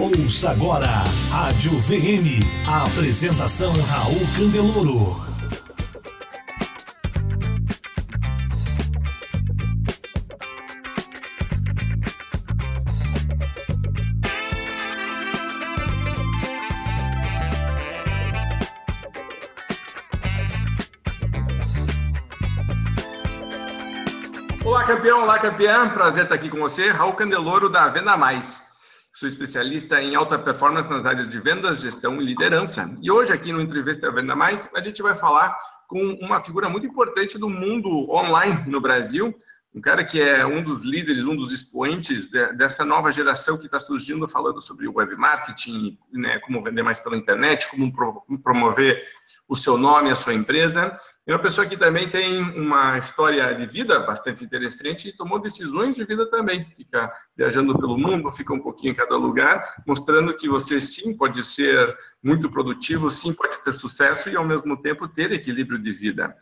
Ouça agora Rádio VM. A apresentação Raul Candeloro. Olá, campeão, olá, campeã. Prazer estar aqui com você. Raul Candeloro, da Venda Mais. Sou especialista em alta performance nas áreas de vendas, gestão e liderança. E hoje, aqui no Entrevista Venda Mais, a gente vai falar com uma figura muito importante do mundo online no Brasil, um cara que é um dos líderes, um dos expoentes de, dessa nova geração que está surgindo, falando sobre web marketing, né, como vender mais pela internet, como pro, promover o seu nome, a sua empresa. E uma pessoa que também tem uma história de vida bastante interessante e tomou decisões de vida também. Fica viajando pelo mundo, fica um pouquinho em cada lugar, mostrando que você sim pode ser muito produtivo, sim pode ter sucesso e ao mesmo tempo ter equilíbrio de vida.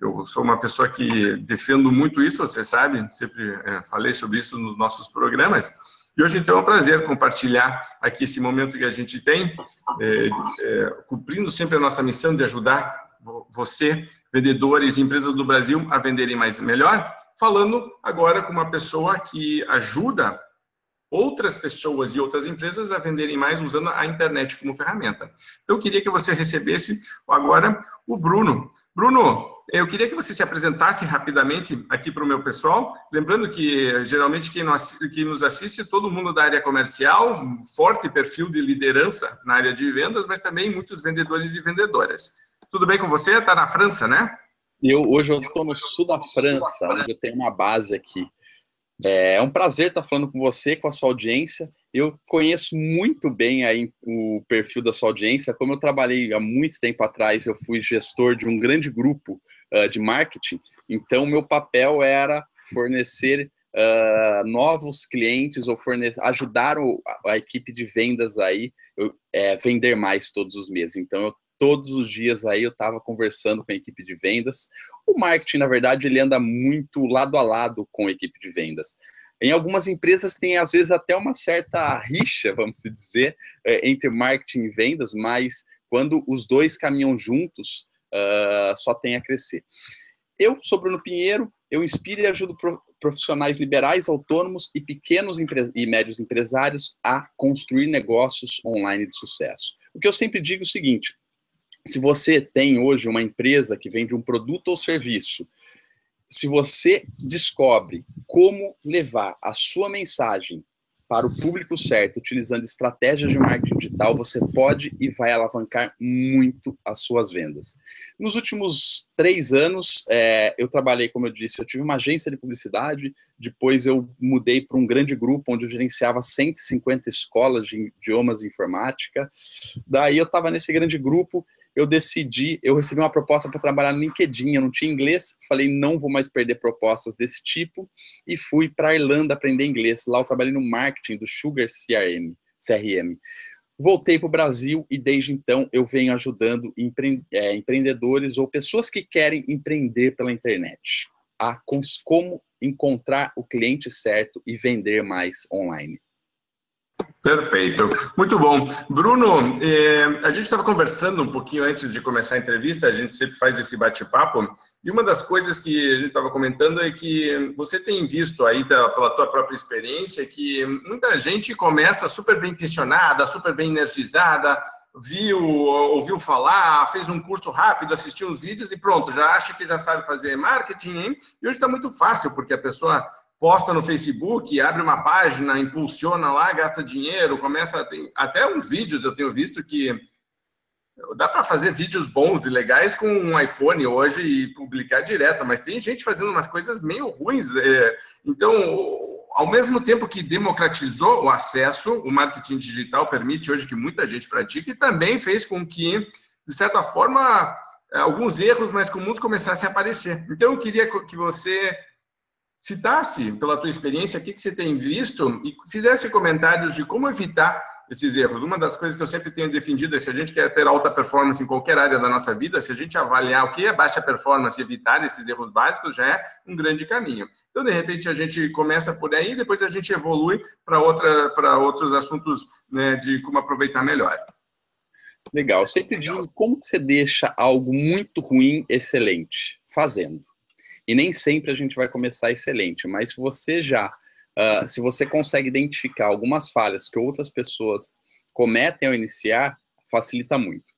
Eu sou uma pessoa que defendo muito isso, você sabe, sempre é, falei sobre isso nos nossos programas. E hoje, então, é um prazer compartilhar aqui esse momento que a gente tem, é, é, cumprindo sempre a nossa missão de ajudar você, vendedores e empresas do Brasil, a venderem mais e melhor, falando agora com uma pessoa que ajuda outras pessoas e outras empresas a venderem mais usando a internet como ferramenta. Então, eu queria que você recebesse agora o Bruno. Bruno, eu queria que você se apresentasse rapidamente aqui para o meu pessoal. Lembrando que, geralmente, quem nos assiste, todo mundo da área comercial, um forte perfil de liderança na área de vendas, mas também muitos vendedores e vendedoras. Tudo bem com você? Está na França, né? Eu, hoje eu estou no sul da França, onde eu tenho uma base aqui. É um prazer estar falando com você, com a sua audiência. Eu conheço muito bem aí o perfil da sua audiência. Como eu trabalhei há muito tempo atrás, eu fui gestor de um grande grupo uh, de marketing. Então, meu papel era fornecer uh, novos clientes ou fornecer, ajudar o, a, a, equipe de vendas aí eu, é, vender mais todos os meses. Então, eu todos os dias aí eu estava conversando com a equipe de vendas. O marketing, na verdade, ele anda muito lado a lado com a equipe de vendas. Em algumas empresas tem, às vezes, até uma certa rixa, vamos dizer, é, entre marketing e vendas, mas quando os dois caminham juntos, uh, só tem a crescer. Eu sou Bruno Pinheiro, eu inspiro e ajudo profissionais liberais, autônomos e pequenos e médios empresários a construir negócios online de sucesso. O que eu sempre digo é o seguinte: se você tem hoje uma empresa que vende um produto ou serviço, se você descobre como levar a sua mensagem para o público certo, utilizando estratégias de marketing digital, você pode e vai alavancar muito as suas vendas. Nos últimos três anos, é, eu trabalhei, como eu disse, eu tive uma agência de publicidade, depois eu mudei para um grande grupo onde eu gerenciava 150 escolas de idiomas e informática. Daí eu estava nesse grande grupo, eu decidi, eu recebi uma proposta para trabalhar no LinkedIn, eu não tinha inglês, falei, não vou mais perder propostas desse tipo, e fui para a Irlanda aprender inglês. Lá eu trabalhei no marketing do Sugar CRM. CRM. Voltei para o Brasil e desde então eu venho ajudando empre é, empreendedores ou pessoas que querem empreender pela internet a como encontrar o cliente certo e vender mais online. Perfeito, muito bom. Bruno, eh, a gente estava conversando um pouquinho antes de começar a entrevista, a gente sempre faz esse bate-papo, e uma das coisas que a gente estava comentando é que você tem visto aí da, pela tua própria experiência que muita gente começa super bem intencionada, super bem energizada, viu, ouviu falar, fez um curso rápido, assistiu uns vídeos e pronto, já acha que já sabe fazer marketing, hein? E hoje está muito fácil, porque a pessoa posta no Facebook, abre uma página, impulsiona lá, gasta dinheiro, começa. Tem, até uns vídeos eu tenho visto que dá para fazer vídeos bons e legais com um iPhone hoje e publicar direto, mas tem gente fazendo umas coisas meio ruins. É, então, ao mesmo tempo que democratizou o acesso, o marketing digital permite hoje que muita gente pratique e também fez com que, de certa forma, alguns erros mais comuns começassem a aparecer. Então, eu queria que você citasse, pela tua experiência, o que, que você tem visto e fizesse comentários de como evitar esses erros. Uma das coisas que eu sempre tenho defendido é se a gente quer ter alta performance em qualquer área da nossa vida, se a gente avaliar o que é baixa performance e evitar esses erros básicos, já é um grande caminho. Então, de repente, a gente começa por aí e depois a gente evolui para outros assuntos né, de como aproveitar melhor. Legal. Sempre digo como você deixa algo muito ruim excelente? Fazendo. E nem sempre a gente vai começar excelente, mas se você já, uh, se você consegue identificar algumas falhas que outras pessoas cometem ao iniciar, facilita muito.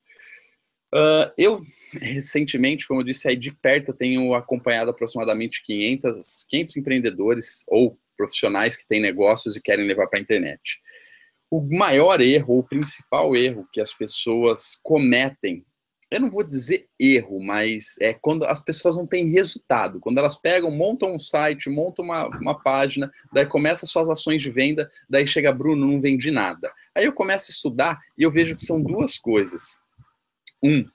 Uh, eu, recentemente, como eu disse aí de perto, eu tenho acompanhado aproximadamente 500, 500 empreendedores ou profissionais que têm negócios e querem levar para a internet. O maior erro, o principal erro que as pessoas cometem eu não vou dizer erro, mas é quando as pessoas não têm resultado. Quando elas pegam, montam um site, montam uma, uma página, daí começa suas ações de venda, daí chega Bruno, não vendi nada. Aí eu começo a estudar e eu vejo que são duas coisas. Um,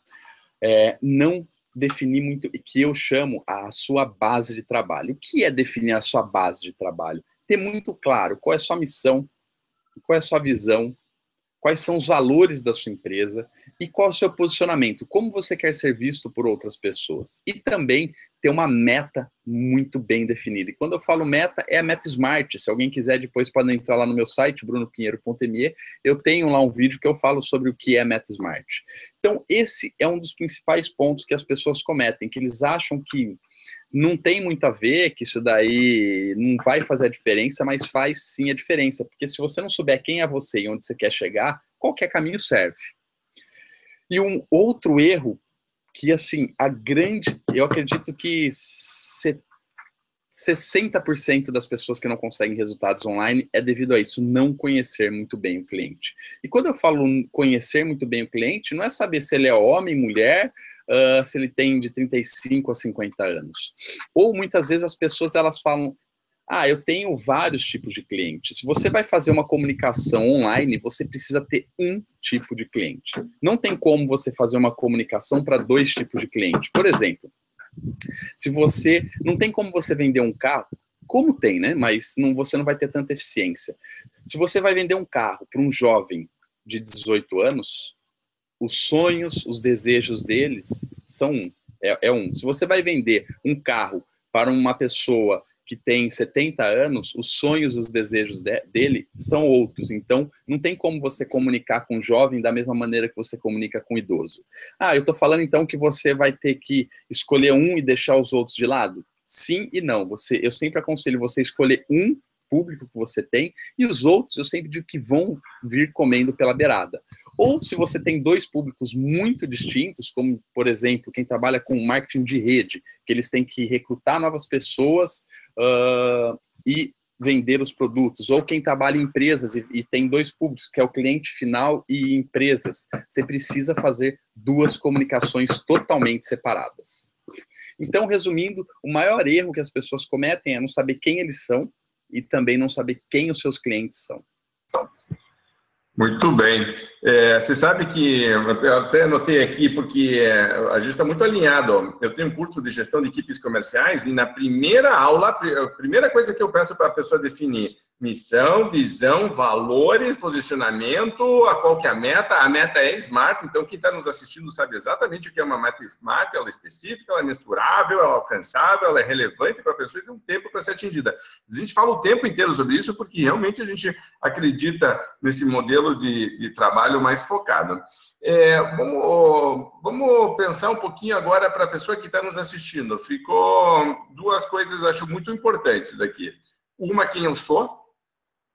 é, não definir muito, que eu chamo a sua base de trabalho. O que é definir a sua base de trabalho? Ter muito claro qual é a sua missão, qual é a sua visão, quais são os valores da sua empresa e qual o seu posicionamento, como você quer ser visto por outras pessoas. E também ter uma meta muito bem definida. E quando eu falo meta, é a meta Smart. Se alguém quiser, depois pode entrar lá no meu site, brunopinheiro.me. Eu tenho lá um vídeo que eu falo sobre o que é meta Smart. Então, esse é um dos principais pontos que as pessoas cometem, que eles acham que não tem muito a ver, que isso daí não vai fazer a diferença, mas faz sim a diferença. Porque se você não souber quem é você e onde você quer chegar, qualquer caminho serve. E um outro erro que assim, a grande, eu acredito que 60% das pessoas que não conseguem resultados online é devido a isso, não conhecer muito bem o cliente. E quando eu falo conhecer muito bem o cliente, não é saber se ele é homem, mulher, uh, se ele tem de 35 a 50 anos. Ou muitas vezes as pessoas elas falam, ah, eu tenho vários tipos de clientes. Se você vai fazer uma comunicação online, você precisa ter um tipo de cliente. Não tem como você fazer uma comunicação para dois tipos de cliente. Por exemplo, se você não tem como você vender um carro, como tem, né? Mas não, você não vai ter tanta eficiência. Se você vai vender um carro para um jovem de 18 anos, os sonhos, os desejos deles são um. É, é um. Se você vai vender um carro para uma pessoa que tem 70 anos, os sonhos, os desejos de, dele são outros. Então, não tem como você comunicar com o jovem da mesma maneira que você comunica com o idoso. Ah, eu estou falando então que você vai ter que escolher um e deixar os outros de lado? Sim e não. Você, eu sempre aconselho você escolher um público que você tem, e os outros eu sempre digo que vão vir comendo pela beirada. Ou se você tem dois públicos muito distintos, como, por exemplo, quem trabalha com marketing de rede, que eles têm que recrutar novas pessoas uh, e vender os produtos, ou quem trabalha em empresas e, e, tem dois públicos, que é o cliente final e empresas, você precisa fazer duas comunicações totalmente separadas. Então, resumindo, o maior erro que as pessoas cometem é não saber quem eles são, e também não saber quem os seus clientes são. Muito bem. É, você sabe que eu até anotei aqui, porque é, a gente está muito alinhado. Eu tenho um curso de gestão de equipes comerciais e na primeira aula, a primeira coisa que eu peço para a pessoa definir Missão, visão, valores, posicionamento, a qual que é a meta? A meta é SMART, então quem está nos assistindo sabe exatamente o que é uma meta SMART, ela é específica, ela é mensurável, ela é alcançável, ela é relevante para a pessoa e tem um tempo para ser atingida. A gente fala o tempo inteiro sobre isso porque realmente a gente acredita nesse modelo de, de trabalho mais focado. É, vamos, vamos, pensar um pouquinho agora para a pessoa que está nos assistindo. Ficou duas coisas, acho, muito importantes aqui. Uma, quem eu sou,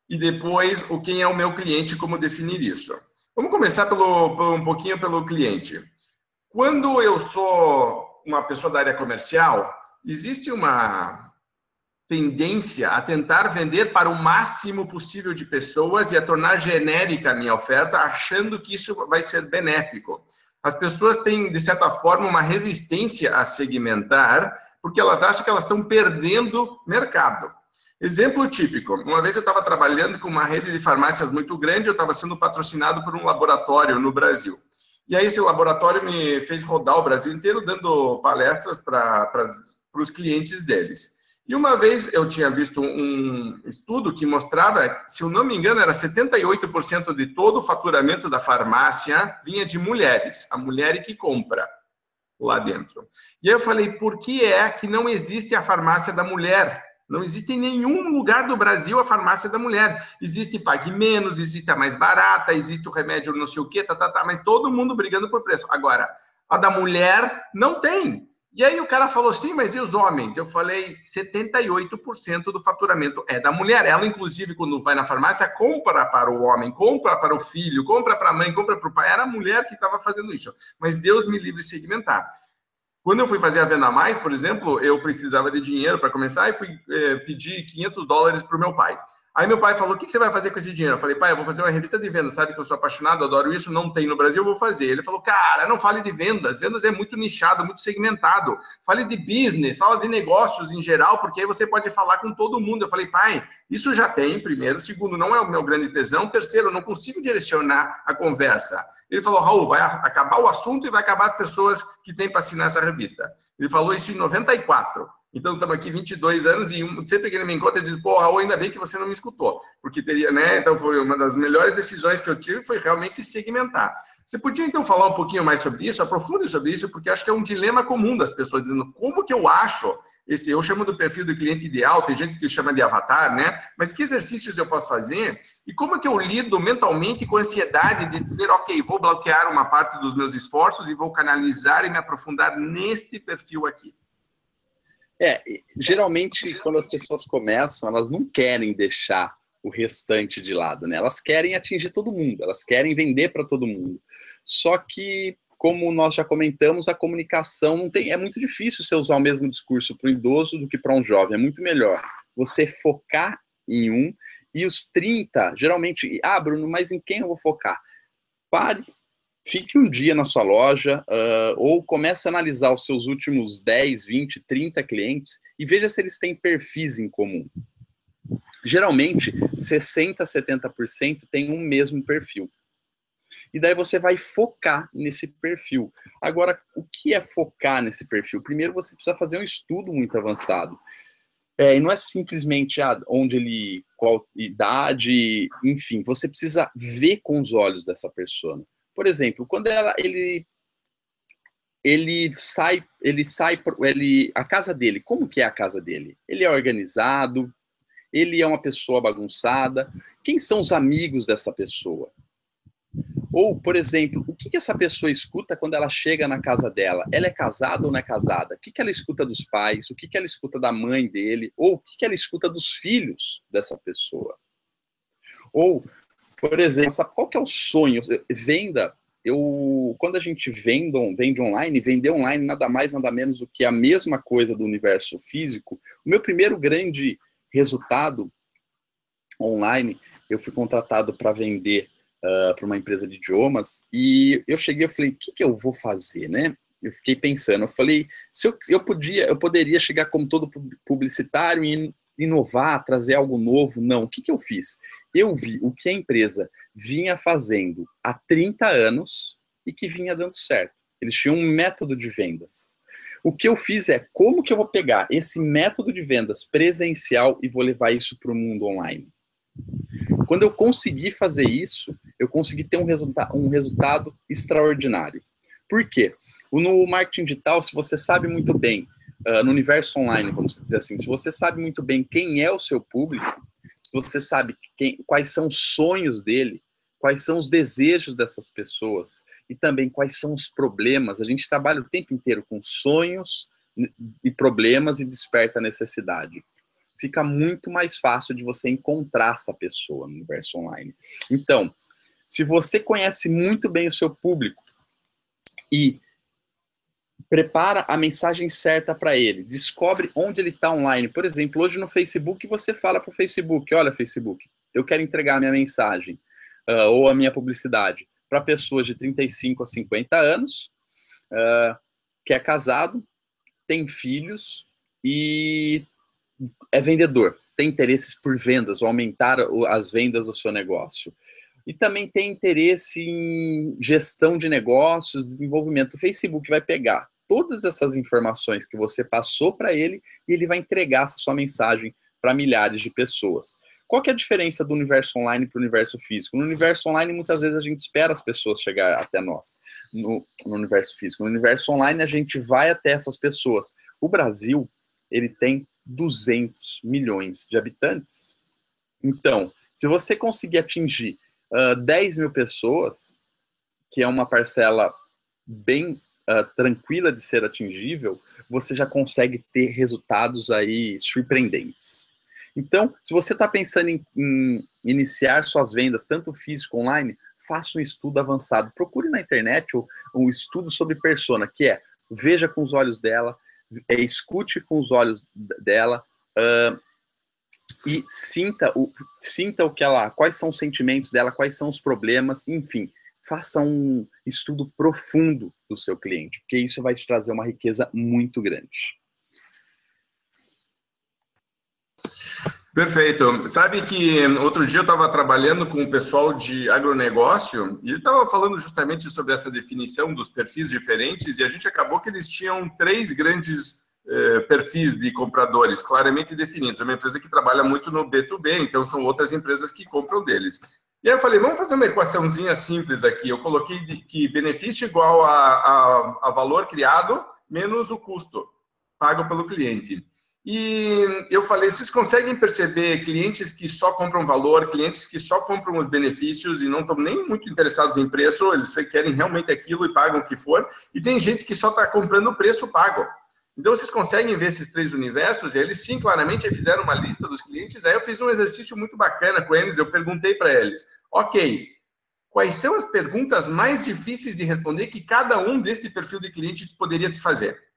e depois o quem é o meu cliente, como definir isso. Vamos começar pelo, pelo, um pouquinho pelo cliente. Quando eu sou uma pessoa da área comercial, existe uma tendência a tentar vender para o máximo possível de pessoas e a tornar genérica a minha oferta, achando que isso vai ser benéfico. As pessoas têm, de certa forma, uma resistência a segmentar, porque elas acham que elas estão perdendo mercado. Exemplo típico: uma vez eu estava trabalhando com uma rede de farmácias muito grande, eu estava sendo patrocinado por um laboratório no Brasil. E aí esse laboratório me fez rodar o Brasil inteiro dando palestras para os clientes deles. E uma vez eu tinha visto um estudo que mostrava, se eu não me engano, era 78% de todo o faturamento da farmácia vinha de mulheres, a mulher que compra lá dentro. E aí eu falei, por que é que não existe a farmácia da mulher? Não existe em nenhum lugar do Brasil a farmácia da mulher. Existe Pague Menos, existe a mais barata, existe o remédio não sei o quê, tá, tá, tá, mas todo mundo brigando por preço. Agora, a da mulher não tem. E aí o cara falou, sim, mas e os homens? Eu falei, 78% do faturamento é da mulher. Ela, inclusive, quando vai na farmácia, compra para o homem, compra para o filho, compra para a mãe, compra para o pai. Era a mulher que estava fazendo isso. Mas Deus me livre segmentar. Quando eu fui fazer a venda mais, por exemplo, eu precisava de dinheiro para começar e fui é, pedir 500 dólares para o meu pai. Aí meu pai falou: O que você vai fazer com esse dinheiro? Eu falei: Pai, eu vou fazer uma revista de vendas. Sabe que eu sou apaixonado, adoro isso, não tem no Brasil, eu vou fazer. Ele falou: Cara, não fale de vendas. Vendas é muito nichado, muito segmentado. Fale de business, fala de negócios em geral, porque aí você pode falar com todo mundo. Eu falei: Pai, isso já tem, primeiro. Segundo, não é o meu grande tesão. Terceiro, eu não consigo direcionar a conversa. Ele falou, Raul, vai acabar o assunto e vai acabar as pessoas que têm para assinar essa revista. Ele falou isso em 94. Então, estamos aqui 22 anos e sempre que ele me encontra, ele diz, pô, Raul, ainda bem que você não me escutou. Porque teria, né? Então, foi uma das melhores decisões que eu tive, foi realmente segmentar. Você podia, então, falar um pouquinho mais sobre isso? Aprofunde sobre isso, porque acho que é um dilema comum das pessoas, dizendo, como que eu acho esse, eu chamo do perfil do cliente ideal, tem gente que chama de avatar, né? Mas que exercícios eu posso fazer? E como é que eu lido mentalmente com a ansiedade de dizer, ok, vou bloquear uma parte dos meus esforços e vou canalizar e me aprofundar neste perfil aqui? É, geralmente quando as pessoas começam, elas não querem deixar o restante de lado, né? Elas querem atingir todo mundo, elas querem vender para todo mundo. Só que como nós já comentamos, a comunicação não tem, é muito difícil você usar o mesmo discurso para o idoso do que para um jovem. É muito melhor você focar em um e os 30, geralmente, ah, Bruno, mas em quem eu vou focar? Pare, fique um dia na sua loja uh, ou comece a analisar os seus últimos 10, 20, 30 clientes e veja se eles têm perfis em comum. Geralmente, 60, 70% têm um mesmo perfil e daí você vai focar nesse perfil. Agora, o que é focar nesse perfil? Primeiro, você precisa fazer um estudo muito avançado. É, e não é simplesmente ah, onde ele, qual idade, enfim, você precisa ver com os olhos dessa pessoa. Por exemplo, quando ela, ele ele sai, ele sai, ele, a casa dele, como que é a casa dele? Ele é organizado, ele é uma pessoa bagunçada. Quem são os amigos dessa pessoa? Ou, por exemplo, o que, essa pessoa escuta quando ela chega na casa dela? Ela é casada ou não é casada? O que, ela escuta dos pais? O que, ela escuta da mãe dele? Ou o que, ela escuta dos filhos dessa pessoa? Ou, por exemplo, qual que é o sonho? Venda. Eu, quando a gente vende, vende online, vender online nada mais, nada menos do que a mesma coisa do universo físico. O meu primeiro grande resultado online, eu fui contratado para vender uh, para uma empresa de idiomas e eu cheguei e falei, o que, que eu vou fazer, né? Eu fiquei pensando, eu falei, se eu, eu podia, eu poderia chegar como todo publicitário e inovar, trazer algo novo. Não, o que, que eu fiz? Eu vi o que a empresa vinha fazendo há 30 anos e que vinha dando certo. Eles tinham um método de vendas. O que eu fiz é como que eu vou pegar esse método de vendas presencial e vou levar isso para o mundo online. Quando eu consegui fazer isso, eu consegui ter um, resulta um resultado extraordinário. Por quê? No marketing digital, se você sabe muito bem, uh, no universo online, vamos dizer assim, se você sabe muito bem quem é o seu público, se você sabe quem, quais são os sonhos dele, quais são os desejos dessas pessoas e também quais são os problemas. A gente trabalha o tempo inteiro com sonhos e problemas e desperta necessidade fica muito mais fácil de você encontrar essa pessoa no universo online. Então, se você conhece muito bem o seu público e prepara a mensagem certa para ele, descobre onde ele está online. Por exemplo, hoje no Facebook você fala para o Facebook: olha, Facebook, eu quero entregar a minha mensagem uh, ou a minha publicidade para pessoas de 35 a 50 anos, uh, que é casado, tem filhos e é vendedor, tem interesses por vendas, ou aumentar as vendas do seu negócio. E também tem interesse em gestão de negócios, desenvolvimento. O Facebook vai pegar todas essas informações que você passou para ele e ele vai entregar essa sua mensagem para milhares de pessoas. Qual que é a diferença do universo online para o universo físico? No universo online, muitas vezes a gente espera as pessoas chegar até nós. No, no universo físico, no universo online, a gente vai até essas pessoas. O Brasil, ele tem 200 milhões de habitantes. Então, se você conseguir atingir uh, 10 mil pessoas, que é uma parcela bem uh, tranquila de ser atingível, você já consegue ter resultados aí surpreendentes. Então, se você está pensando em, em, iniciar suas vendas, tanto físico online, faça um estudo avançado. Procure na internet um estudo sobre persona, que é veja com os olhos dela, é, escute com os olhos dela uh, e sinta o, sinta o que ela, quais são os sentimentos dela, quais são os problemas, enfim, faça um estudo profundo do seu cliente, porque isso vai te trazer uma riqueza muito grande. Perfeito. Sabe que outro dia eu estava trabalhando com o pessoal de agronegócio e ele estava falando justamente sobre essa definição dos perfis diferentes e a gente acabou que eles tinham três grandes eh, perfis de compradores claramente definidos. É uma empresa que trabalha muito no B2B, então são outras empresas que compram deles. E aí eu falei, vamos fazer uma equaçãozinha simples aqui. Eu coloquei que benefício igual a, a, a valor criado menos o custo pago pelo cliente. E eu falei, vocês conseguem perceber clientes que só compram valor, clientes que só compram os benefícios e não estão nem muito interessados em preço, eles querem realmente aquilo e pagam o que for, e tem gente que só está comprando o preço pago. Então, vocês conseguem ver esses três universos, e eles sim, claramente, fizeram uma lista dos clientes, aí eu fiz um exercício muito bacana com eles, eu perguntei para eles, ok, quais são as perguntas mais difíceis de responder que cada um deste perfil de cliente poderia te fazer?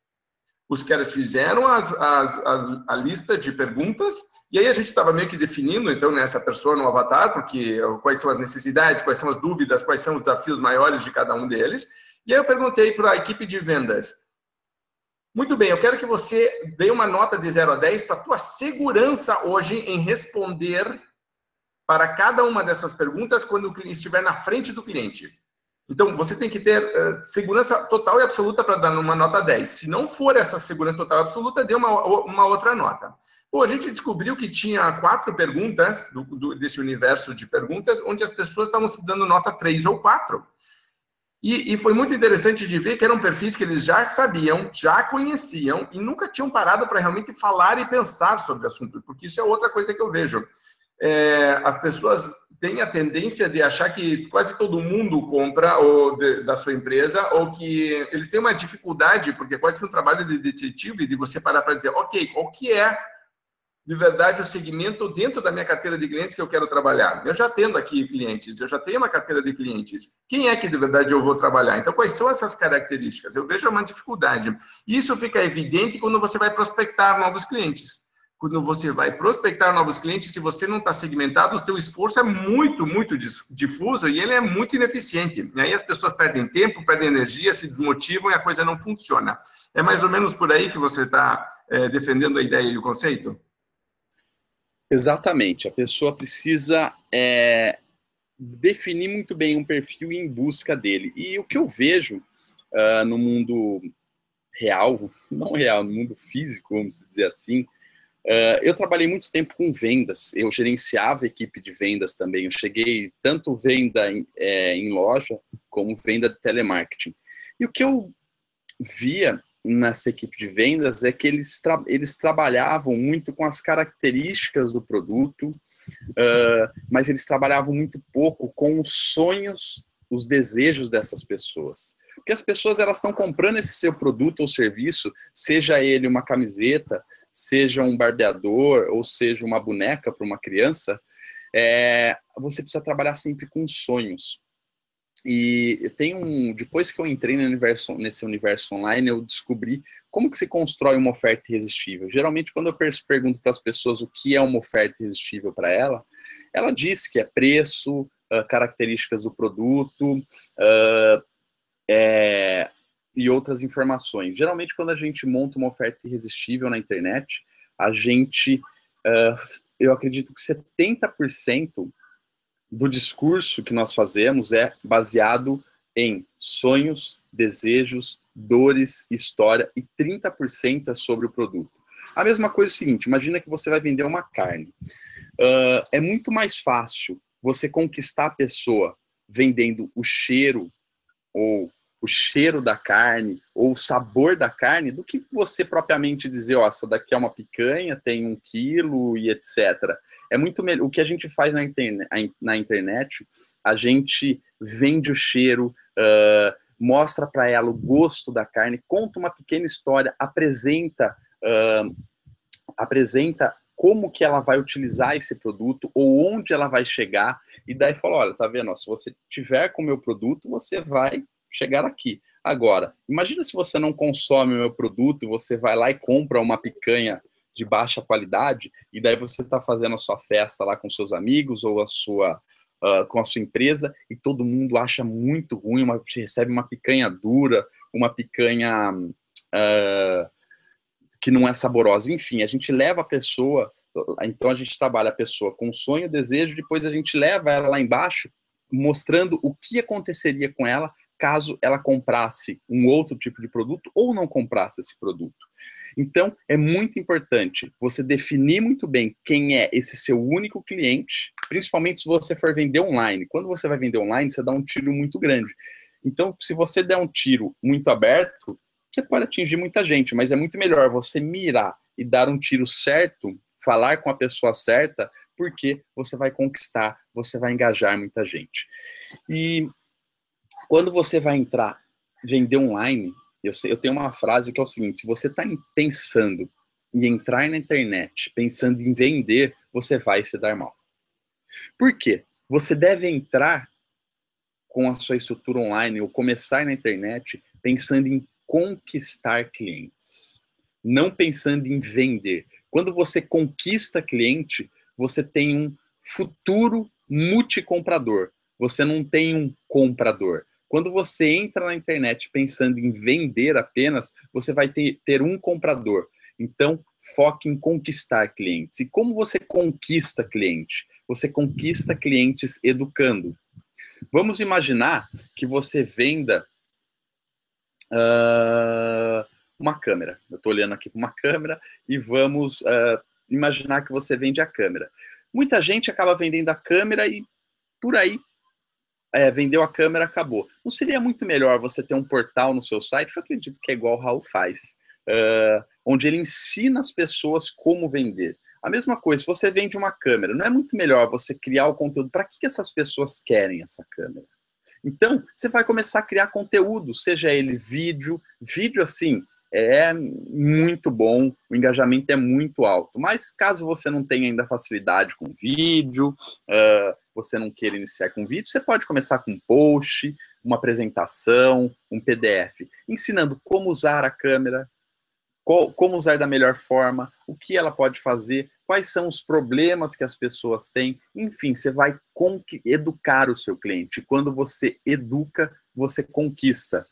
Os caras fizeram as, as, as, a lista de perguntas e aí a gente estava meio que definindo, então, nessa pessoa no avatar, porque quais são as necessidades, quais são as dúvidas, quais são os desafios maiores de cada um deles. E aí eu perguntei para a equipe de vendas, muito bem, eu quero que você dê uma nota de 0 a 10 para a tua segurança hoje em responder para cada uma dessas perguntas quando o cliente estiver na frente do cliente. Então, você tem que ter uh, segurança total e absoluta para dar uma nota 10. Se não for essa segurança total e absoluta, dê uma, uma outra nota. Bom, a gente descobriu que tinha quatro perguntas do, do, desse universo de perguntas, onde as pessoas estavam se dando nota 3 ou 4. E, e, foi muito interessante de ver que eram perfis que eles já sabiam, já conheciam e nunca tinham parado para realmente falar e pensar sobre o assunto, porque isso é outra coisa que eu vejo. É, as pessoas tem a tendência de achar que quase todo mundo compra ou de, da sua empresa ou que eles têm uma dificuldade, porque é quase que um trabalho de detetive, de você parar para dizer, ok, qual que é de verdade o segmento dentro da minha carteira de clientes que eu quero trabalhar. Eu já tendo aqui clientes, eu já tenho uma carteira de clientes. Quem é que de verdade eu vou trabalhar? Então, quais são essas características? Eu vejo uma dificuldade. Isso fica evidente quando você vai prospectar novos clientes quando você vai prospectar novos clientes, se você não está segmentado, o seu esforço é muito, muito difuso e ele é muito ineficiente. E aí as pessoas perdem tempo, perdem energia, se desmotivam e a coisa não funciona. É mais ou menos por aí que você está é, defendendo a ideia e o conceito? Exatamente. A pessoa precisa é, definir muito bem um perfil em busca dele. E o que eu vejo uh, no mundo real, não real, no mundo físico, vamos dizer assim, Uh, eu trabalhei muito tempo com vendas, eu gerenciava equipe de vendas também. Eu cheguei tanto venda em, é, em loja como venda de telemarketing. E o que eu via nessa equipe de vendas é que eles, tra eles trabalhavam muito com as características do produto, uh, mas eles trabalhavam muito pouco com os sonhos, os desejos dessas pessoas. Porque as pessoas elas estão comprando esse seu produto ou serviço, seja ele uma camiseta, seja um barbeador ou seja uma boneca para uma criança, é, você precisa trabalhar sempre com sonhos. E tem um, depois que eu entrei universo, nesse universo online, eu descobri como que se constrói uma oferta irresistível. Geralmente, quando eu pergunto para as pessoas o que é uma oferta irresistível para ela, ela diz que é preço, uh, características do produto, uh, é, e outras informações. Geralmente, quando a gente monta uma oferta irresistível na internet, a gente, uh, eu acredito que 70% do discurso que nós fazemos é baseado em sonhos, desejos dores, história e 30% é sobre o produto. A mesma coisa é o seguinte: imagina que você vai vender uma carne. Uh, é muito mais fácil você conquistar a pessoa vendendo o cheiro ou o cheiro da carne ou o sabor da carne do que você propriamente dizer, ó, essa daqui é uma picanha, tem um quilo e etc. É muito melhor. O que a gente faz na, interne na internet, a gente vende o cheiro, uh, mostra para ela o gosto da carne, conta uma pequena história, apresenta, uh, apresenta como que ela vai utilizar esse produto ou onde ela vai chegar e daí fala, olha, tá vendo? se você tiver com o meu produto, você vai chegar aqui. Agora, imagina se você não consome o meu produto, você vai lá e compra uma picanha de baixa qualidade e daí você está fazendo a sua festa lá com seus amigos ou a sua uh, com a sua empresa e todo mundo acha muito ruim, uma, recebe uma picanha dura, uma picanha uh, que não é saborosa. Enfim, a gente leva a pessoa, então a gente trabalha a pessoa com sonho, desejo, depois a gente leva ela lá embaixo, mostrando o que aconteceria com ela caso ela comprasse um outro tipo de produto ou não comprasse esse produto. Então, é muito importante você definir muito bem quem é esse seu único cliente, principalmente se você for vender online. Quando você vai vender online, você dá um tiro muito grande. Então, se você der um tiro muito aberto, você pode atingir muita gente, mas é muito melhor você mirar e dar um tiro certo, falar com a pessoa certa, porque você vai conquistar, você vai engajar muita gente. E quando você vai entrar, vender online, eu, sei, eu tenho uma frase que é o seguinte: se você está pensando em entrar na internet, pensando em vender, você vai se dar mal. Por quê? Você deve entrar com a sua estrutura online ou começar na internet pensando em conquistar clientes, não pensando em vender. Quando você conquista cliente, você tem um futuro multicomprador. Você não tem um comprador. Quando você entra na internet pensando em vender apenas, você vai ter, ter um comprador. Então, foque em conquistar clientes. E como você conquista cliente? Você conquista clientes educando. Vamos imaginar que você venda uh, uma câmera. Eu estou olhando aqui para uma câmera e vamos uh, imaginar que você vende a câmera. Muita gente acaba vendendo a câmera e por aí é, vendeu a câmera, acabou. Não seria muito melhor você ter um portal no seu site? Eu acredito que é igual o Raul faz, uh, onde ele ensina as pessoas como vender. A mesma coisa, se você vende uma câmera, não é muito melhor você criar o conteúdo? Para que, essas pessoas querem essa câmera? Então, você vai começar a criar conteúdo, seja ele vídeo, vídeo assim, é muito bom, o engajamento é muito alto. Mas caso você não tenha ainda facilidade com vídeo, uh, você não queira iniciar com vídeo, você pode começar com um post, uma apresentação, um PDF, ensinando como usar a câmera, qual, como usar da melhor forma, o que ela pode fazer, quais são os problemas que as pessoas têm. Enfim, você vai educar o seu cliente. Quando você educa, você conquista.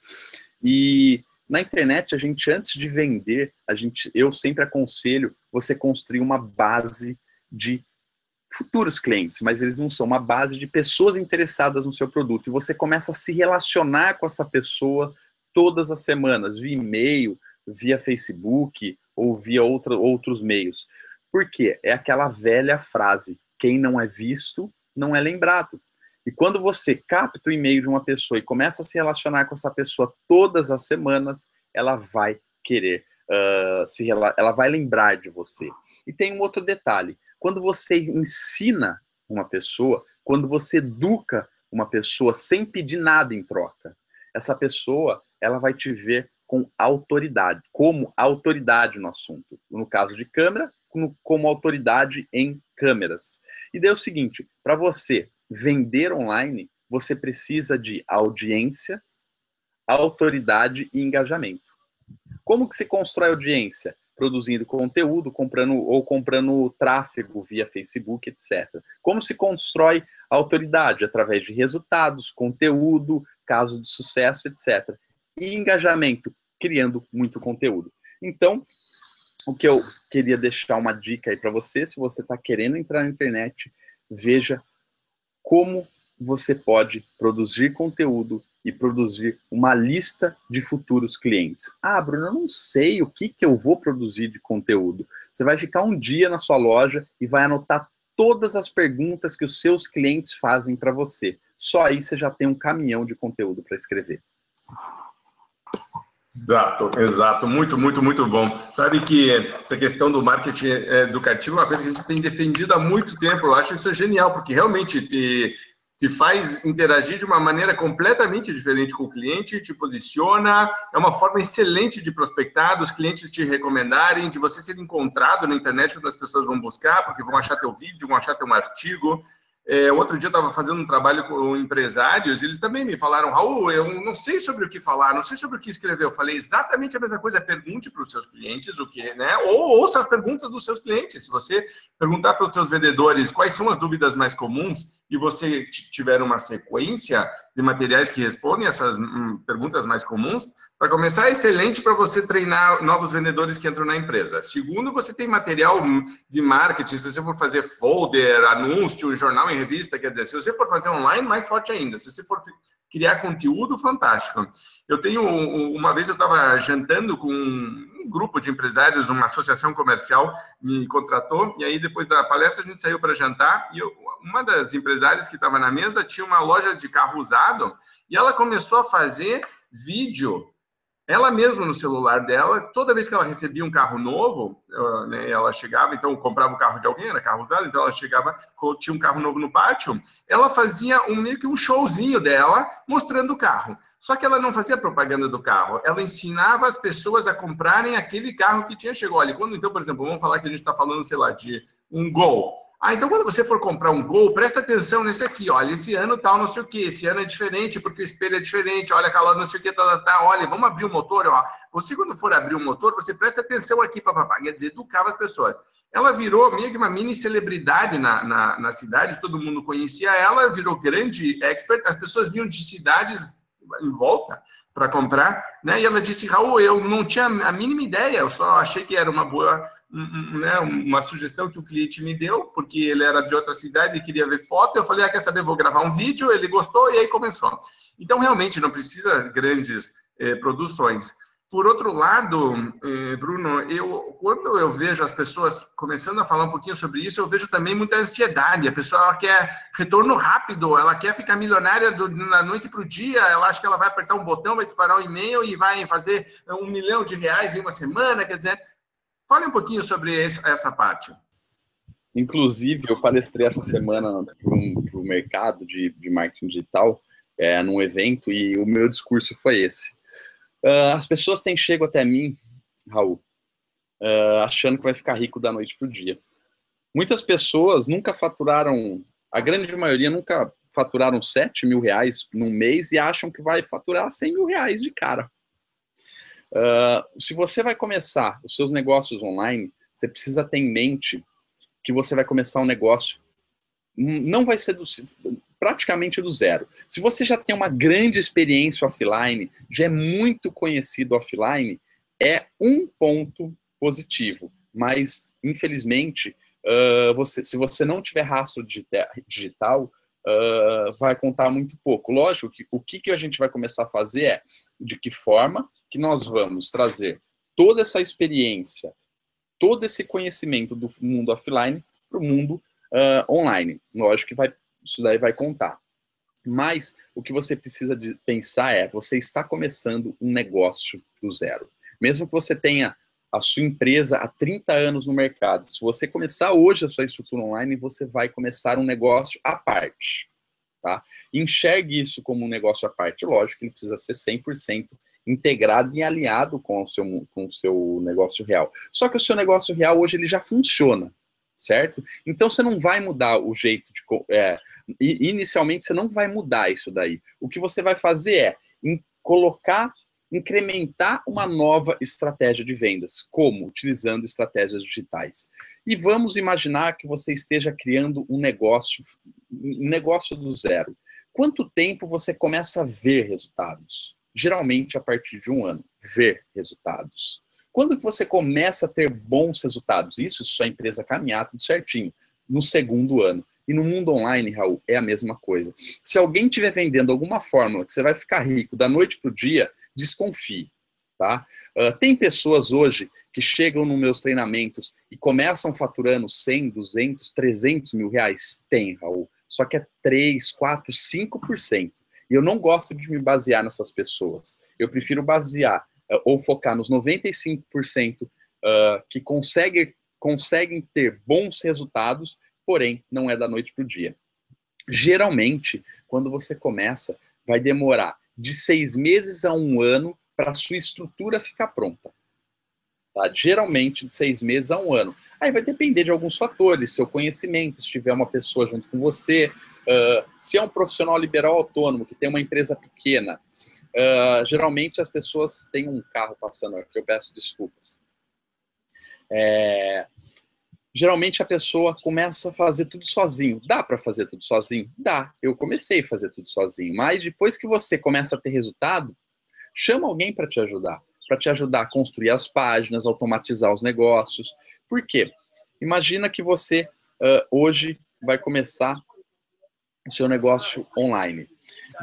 E na internet, a gente, antes de vender, a gente, eu sempre aconselho você construir uma base de futuros clientes, mas eles não são uma base de pessoas interessadas no seu produto. E você começa a se relacionar com essa pessoa todas as semanas, via e-mail, via Facebook ou via outra, outros meios. Por quê? É aquela velha frase: quem não é visto não é lembrado. E quando você capta o e-mail de uma pessoa e começa a se relacionar com essa pessoa todas as semanas, ela vai querer uh, se ela vai lembrar de você. E tem um outro detalhe: quando você ensina uma pessoa, quando você educa uma pessoa sem pedir nada em troca, essa pessoa ela vai te ver com autoridade, como autoridade no assunto. No caso de câmera, como autoridade em câmeras. E daí é o seguinte: para você vender online, você precisa de audiência, autoridade e engajamento. Como que se constrói audiência? Produzindo conteúdo, comprando ou comprando tráfego via Facebook, etc. Como se constrói autoridade? Através de resultados, conteúdo, casos de sucesso, etc. E engajamento, criando muito conteúdo. Então, o que eu queria deixar uma dica aí para você, se você está querendo entrar na internet, veja como você pode produzir conteúdo e produzir uma lista de futuros clientes. Ah, Bruno, eu não sei o que, que eu vou produzir de conteúdo. Você vai ficar um dia na sua loja e vai anotar todas as perguntas que os seus clientes fazem para você. Só aí você já tem um caminhão de conteúdo para escrever. Exato, exato. Muito, muito, muito bom. Sabe que essa questão do marketing educativo é uma coisa que a gente tem defendido há muito tempo. Eu acho isso genial, porque realmente te, te faz interagir de uma maneira completamente diferente com o cliente, te posiciona, é uma forma excelente de prospectar, dos clientes te recomendarem, de você ser encontrado na internet quando as pessoas vão buscar, porque vão achar teu vídeo, vão achar teu artigo. É, outro dia eu estava fazendo um trabalho com empresários, eles também me falaram, Raul, eu não sei sobre o que falar, não sei sobre o que escrever. Eu falei exatamente a mesma coisa, pergunte para os seus clientes o que, né? Ou ouça as perguntas dos seus clientes. Se você perguntar para os seus vendedores quais são as dúvidas mais comuns e você tiver uma sequência de materiais que respondem essas hum, perguntas mais comuns, para começar, é excelente para você treinar novos vendedores que entram na empresa. Segundo, você tem material de marketing, se você for fazer folder, anúncio, jornal em revista, quer dizer, se você for fazer online, mais forte ainda. Se você for criar conteúdo, fantástico. Eu tenho, uma vez eu estava jantando com um grupo de empresários, uma associação comercial me contratou, e aí depois da palestra a gente saiu para jantar, e eu, uma das empresárias que estava na mesa tinha uma loja de carro usado, e ela começou a fazer vídeo ela mesma no celular dela, toda vez que ela recebia um carro novo, né, ela chegava, então comprava o carro de alguém, era carro usado, então ela chegava, tinha um carro novo no pátio, ela fazia um, meio que um showzinho dela mostrando o carro. Só que ela não fazia propaganda do carro, ela ensinava as pessoas a comprarem aquele carro que tinha chegado. Olha, quando então, por exemplo, vamos falar que a gente está falando, sei lá, de um Gol. Ah, então quando você for comprar um Gol, presta atenção nesse aqui, olha, esse ano tal, não sei o que, esse ano é diferente porque o espelho é diferente, olha, calor, não sei o que, tá, tá, tá, olha, vamos abrir o motor, ó. Você quando for abrir o motor, você presta atenção aqui, papapá, quer dizer, educava as pessoas. Ela virou meio que uma mini celebridade na, na, na cidade, todo mundo conhecia ela, virou grande expert, as pessoas vinham de cidades em volta para comprar, né? E ela disse, Raul, eu não tinha a mínima ideia, eu só achei que era uma boa né, uma sugestão que o cliente me deu, porque ele era de outra cidade e queria ver foto. Eu falei, ah, quer saber, vou gravar um vídeo. Ele gostou e aí começou. Então, realmente, não precisa grandes eh, produções. Por outro lado, eh, Bruno, eu, quando eu vejo as pessoas começando a falar um pouquinho sobre isso, eu vejo também muita ansiedade. A pessoa quer retorno rápido, ela quer ficar milionária do, da noite para o dia, ela acha que ela vai apertar um botão, vai disparar um e-mail e vai fazer um milhão de reais em uma semana. Quer dizer, Fale um pouquinho sobre essa parte. Inclusive, eu palestrei essa semana para o mercado de, de marketing digital, é, num evento, e o meu discurso foi esse. Uh, as pessoas têm chego até mim, Raul, uh, achando que vai ficar rico da noite para o dia. Muitas pessoas nunca faturaram, a grande maioria nunca faturaram 7 mil reais num mês e acham que vai faturar 100 mil reais de cara. Uh, se você vai começar os seus negócios online, você precisa ter em mente que você vai começar um negócio, não vai ser do, praticamente do zero. Se você já tem uma grande experiência offline, já é muito conhecido offline, é um ponto positivo. Mas, infelizmente, uh, você, se você não tiver rastro digital, uh, vai contar muito pouco. Lógico que o que, que a gente vai começar a fazer é de que forma que nós vamos trazer toda essa experiência, todo esse conhecimento do mundo offline para o mundo uh, online. Lógico que vai, isso daí vai contar. Mas o que você precisa de pensar é: você está começando um negócio do zero. Mesmo que você tenha a sua empresa há 30 anos no mercado, se você começar hoje a sua estrutura online, você vai começar um negócio à parte. Tá? Enxergue isso como um negócio à parte. Lógico que ele precisa ser 100% integrado e alinhado com o seu, com o seu negócio real. Só que o seu negócio real hoje ele já funciona, certo? Então você não vai mudar o jeito de. É, inicialmente você não vai mudar isso daí. O que você vai fazer é colocar, incrementar uma nova estratégia de vendas. Como? Utilizando estratégias digitais. E vamos imaginar que você esteja criando um negócio, um negócio do zero. Quanto tempo você começa a ver resultados? Geralmente a partir de um ano, ver resultados. Quando que você começa a ter bons resultados? Isso, sua empresa caminhar tudo certinho, no segundo ano. E no mundo online, Raul, é a mesma coisa. Se alguém estiver vendendo alguma fórmula que você vai ficar rico da noite para o dia, desconfie. Tá? Uh, tem pessoas hoje que chegam nos meus treinamentos e começam faturando 100, 200, 300 mil reais? Tem, Raul. Só que é 3, 4, 5%. E eu não gosto de me basear nessas pessoas. Eu prefiro basear uh, ou focar nos 95% uh, que conseguem, conseguem ter bons resultados porém não é da noite para o dia. Geralmente, quando você começa, vai demorar de seis meses a um ano para a sua estrutura ficar pronta. Tá? Geralmente de seis meses a um ano. Aí vai depender de alguns fatores, seu conhecimento, se tiver uma pessoa junto com você, uh, se é um profissional liberal autônomo que tem uma empresa pequena. Uh, geralmente as pessoas têm um carro passando aqui, eu peço desculpas. É, geralmente a pessoa começa a fazer tudo sozinho. Dá para fazer tudo sozinho? Dá. Eu comecei a fazer tudo sozinho, mas depois que você começa a ter resultado, chama alguém para te ajudar, para te ajudar a construir as páginas, automatizar os negócios. Por quê? Imagina que você uh, hoje vai começar o seu negócio online.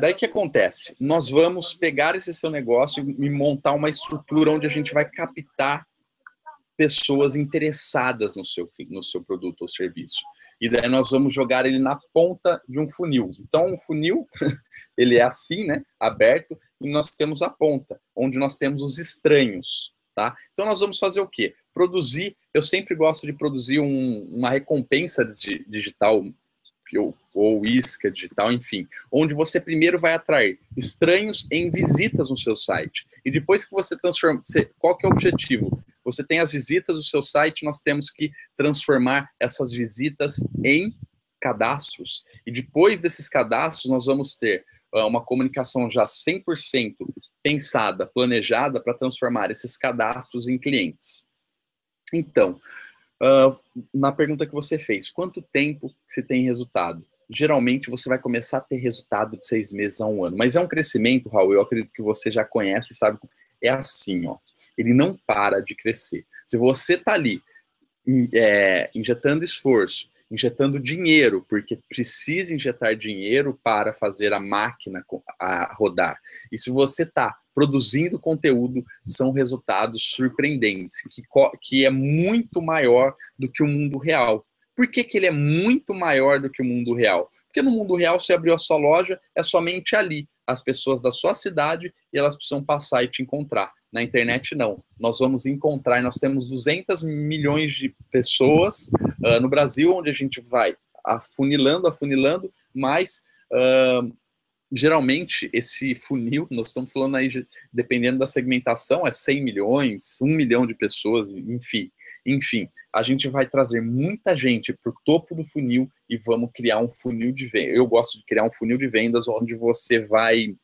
Daí que acontece? Nós vamos pegar esse seu negócio e montar uma estrutura onde a gente vai captar pessoas interessadas no seu, no seu produto ou serviço. E daí nós vamos jogar ele na ponta de um funil. Então, o funil, ele é assim, né, aberto, e nós temos a ponta, onde nós temos os estranhos, tá? Então, nós vamos fazer o quê? Produzir, eu sempre gosto de produzir um, uma recompensa digital ou, ou isca digital, enfim, onde você primeiro vai atrair estranhos em visitas no seu site. E depois que você transforma, você, qual que é o objetivo? Você tem as visitas do seu site, nós temos que transformar essas visitas em cadastros. E depois desses cadastros, nós vamos ter uh, uma comunicação já 100% pensada, planejada para transformar esses cadastros em clientes. Então, uh, na pergunta que você fez, quanto tempo se tem resultado? Geralmente você vai começar a ter resultado de seis meses a um ano, mas é um crescimento, Raul. Eu acredito que você já conhece e sabe. É assim, ó ele não para de crescer. Se você está ali é, injetando esforço, injetando dinheiro, porque precisa injetar dinheiro para fazer a máquina a rodar. E se você está produzindo conteúdo, são resultados surpreendentes, que, que é muito maior do que o mundo real. Por que, que ele é muito maior do que o mundo real? Porque no mundo real, você abriu a sua loja, é somente ali as pessoas da sua cidade e elas precisam passar e te encontrar. Na internet, não. Nós vamos encontrar, nós temos 200 milhões de pessoas uh, no Brasil, onde a gente vai afunilando, afunilando, mas uh, geralmente esse funil, nós estamos falando aí, dependendo da segmentação, é 100 milhões, 1 milhão de pessoas, enfim. Enfim, a gente vai trazer muita gente para o topo do funil e vamos criar um funil de vendas. Eu gosto de criar um funil de vendas onde você vai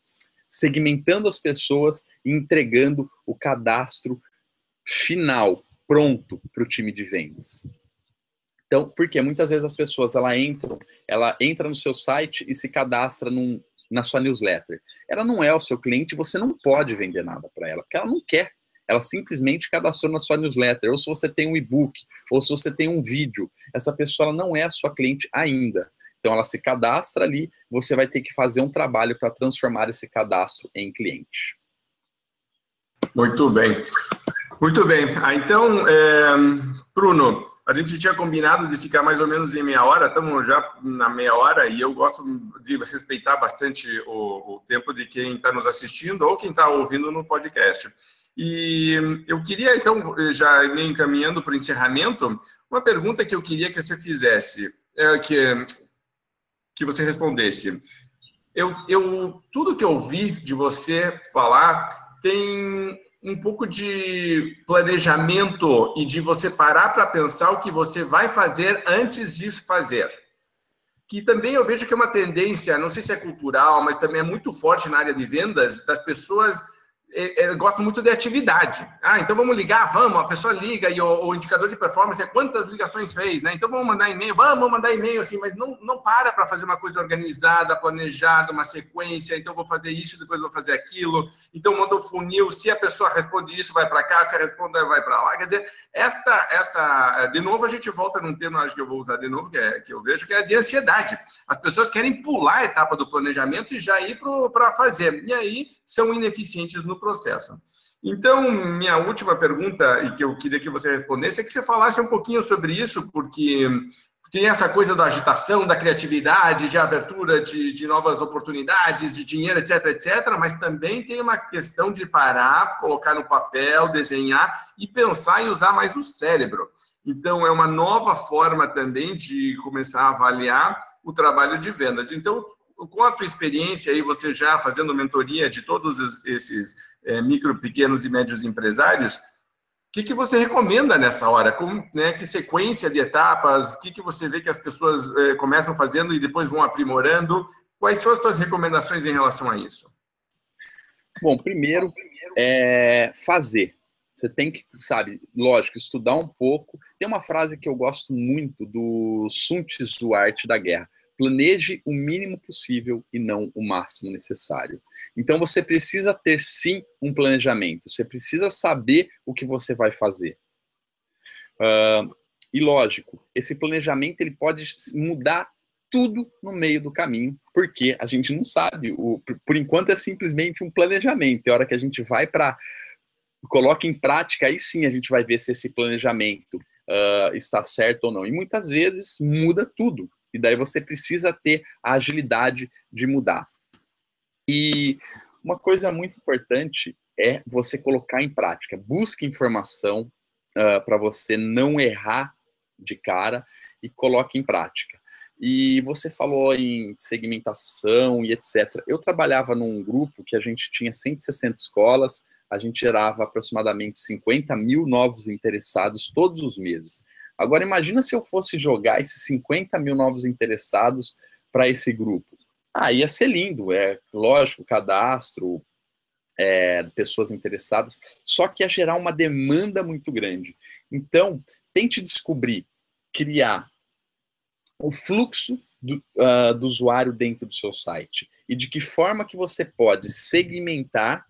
segmentando as pessoas e entregando o cadastro final, pronto para o time de vendas. Então, porque muitas vezes as pessoas ela entram, ela entra no seu site e se cadastra num, na sua newsletter. Ela não é o seu cliente, você não pode vender nada para ela, porque ela não quer. Ela simplesmente cadastrou na sua newsletter, ou se você tem um e-book, ou se você tem um vídeo. Essa pessoa não é a sua cliente ainda. Então ela se cadastra ali, você vai ter que fazer um trabalho para transformar esse cadastro em cliente. Muito bem. Muito bem. Ah, então, é, Bruno, a gente tinha combinado de ficar mais ou menos em meia hora, estamos já na meia hora e eu gosto de respeitar bastante o, o tempo de quem está nos assistindo ou quem está ouvindo no podcast. E eu queria, então, já me encaminhando para o encerramento, uma pergunta que eu queria que você fizesse, é, que que você respondesse. Eu, eu, tudo que eu ouvi de você falar tem um pouco de planejamento e de você parar para pensar o que você vai fazer antes de fazer. Que também eu vejo que é uma tendência, não sei se é cultural, mas também é muito forte na área de vendas, das pessoas eu gosto muito de atividade. Ah, então vamos ligar, vamos, a pessoa liga e o, o indicador de performance é quantas ligações fez, né? Então vamos mandar e-mail, vamos mandar e-mail assim, mas não, não para para fazer uma coisa organizada, planejada, uma sequência, então vou fazer isso, depois vou fazer aquilo. Então monta o funil, se a pessoa responde isso, vai para cá, se a responde vai para lá. Quer dizer, esta, esta, de novo a gente volta num termo, acho que eu vou usar de novo, que, é, que eu vejo que é de ansiedade. As pessoas querem pular a etapa do planejamento e já ir para fazer. E aí são ineficientes no processo. Então, minha última pergunta, e que eu queria que você respondesse, é que você falasse um pouquinho sobre isso, porque tem essa coisa da agitação, da criatividade, de abertura de, de novas oportunidades, de dinheiro, etc, etc, mas também tem uma questão de parar, colocar no papel, desenhar e pensar em usar mais o cérebro. Então, é uma nova forma também de começar a avaliar o trabalho de vendas. Então, com a tua experiência aí, você já fazendo mentoria de todos esses é, micro, pequenos e médios empresários, o que, que você recomenda nessa hora? Como, né, que sequência de etapas? O que, que você vê que as pessoas é, começam fazendo e depois vão aprimorando? Quais são as tuas recomendações em relação a isso? Bom, primeiro é fazer. Você tem que, sabe, lógico, estudar um pouco. Tem uma frase que eu gosto muito do Sun Tzu, Arte da Guerra planeje o mínimo possível e não o máximo necessário. Então você precisa ter sim um planejamento, você precisa saber o que você vai fazer. Uh, e lógico, esse planejamento ele pode mudar tudo no meio do caminho, porque a gente não sabe. O, por enquanto é simplesmente um planejamento. A hora que a gente vai para coloca em prática, aí sim a gente vai ver se esse planejamento uh, está certo ou não. E muitas vezes muda tudo. E daí você precisa ter a agilidade de mudar. E uma coisa muito importante é você colocar em prática. Busque informação uh, para você não errar de cara e coloque em prática. E você falou em segmentação e etc. Eu trabalhava num grupo que a gente tinha 160 escolas, a gente gerava aproximadamente 50 mil novos interessados todos os meses. Agora, imagina se eu fosse jogar esses 50 mil novos interessados para esse grupo. Ah, ia ser lindo, é lógico, cadastro, é, pessoas interessadas, só que ia gerar uma demanda muito grande. Então, tente descobrir, criar o fluxo do, uh, do usuário dentro do seu site e de que forma que você pode segmentar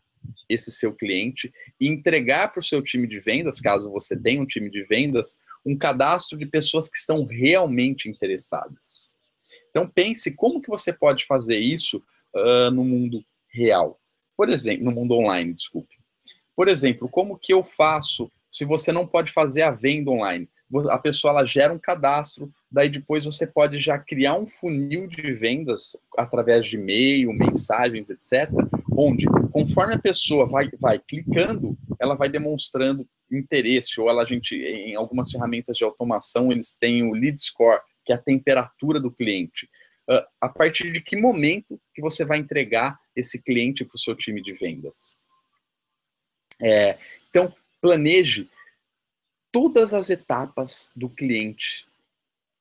esse seu cliente e entregar para o seu time de vendas, caso você tenha um time de vendas, um cadastro de pessoas que estão realmente interessadas. Então pense como que você pode fazer isso uh, no mundo real. Por exemplo, no mundo online, desculpe. Por exemplo, como que eu faço se você não pode fazer a venda online? A pessoa ela gera um cadastro, daí depois você pode já criar um funil de vendas através de e-mail, mensagens, etc. Onde, conforme a pessoa vai, vai clicando, ela vai demonstrando interesse, ou ela, a gente, em algumas ferramentas de automação, eles têm o lead score, que é a temperatura do cliente. Uh, a partir de que momento que você vai entregar esse cliente para o seu time de vendas? É, então, planeje todas as etapas do cliente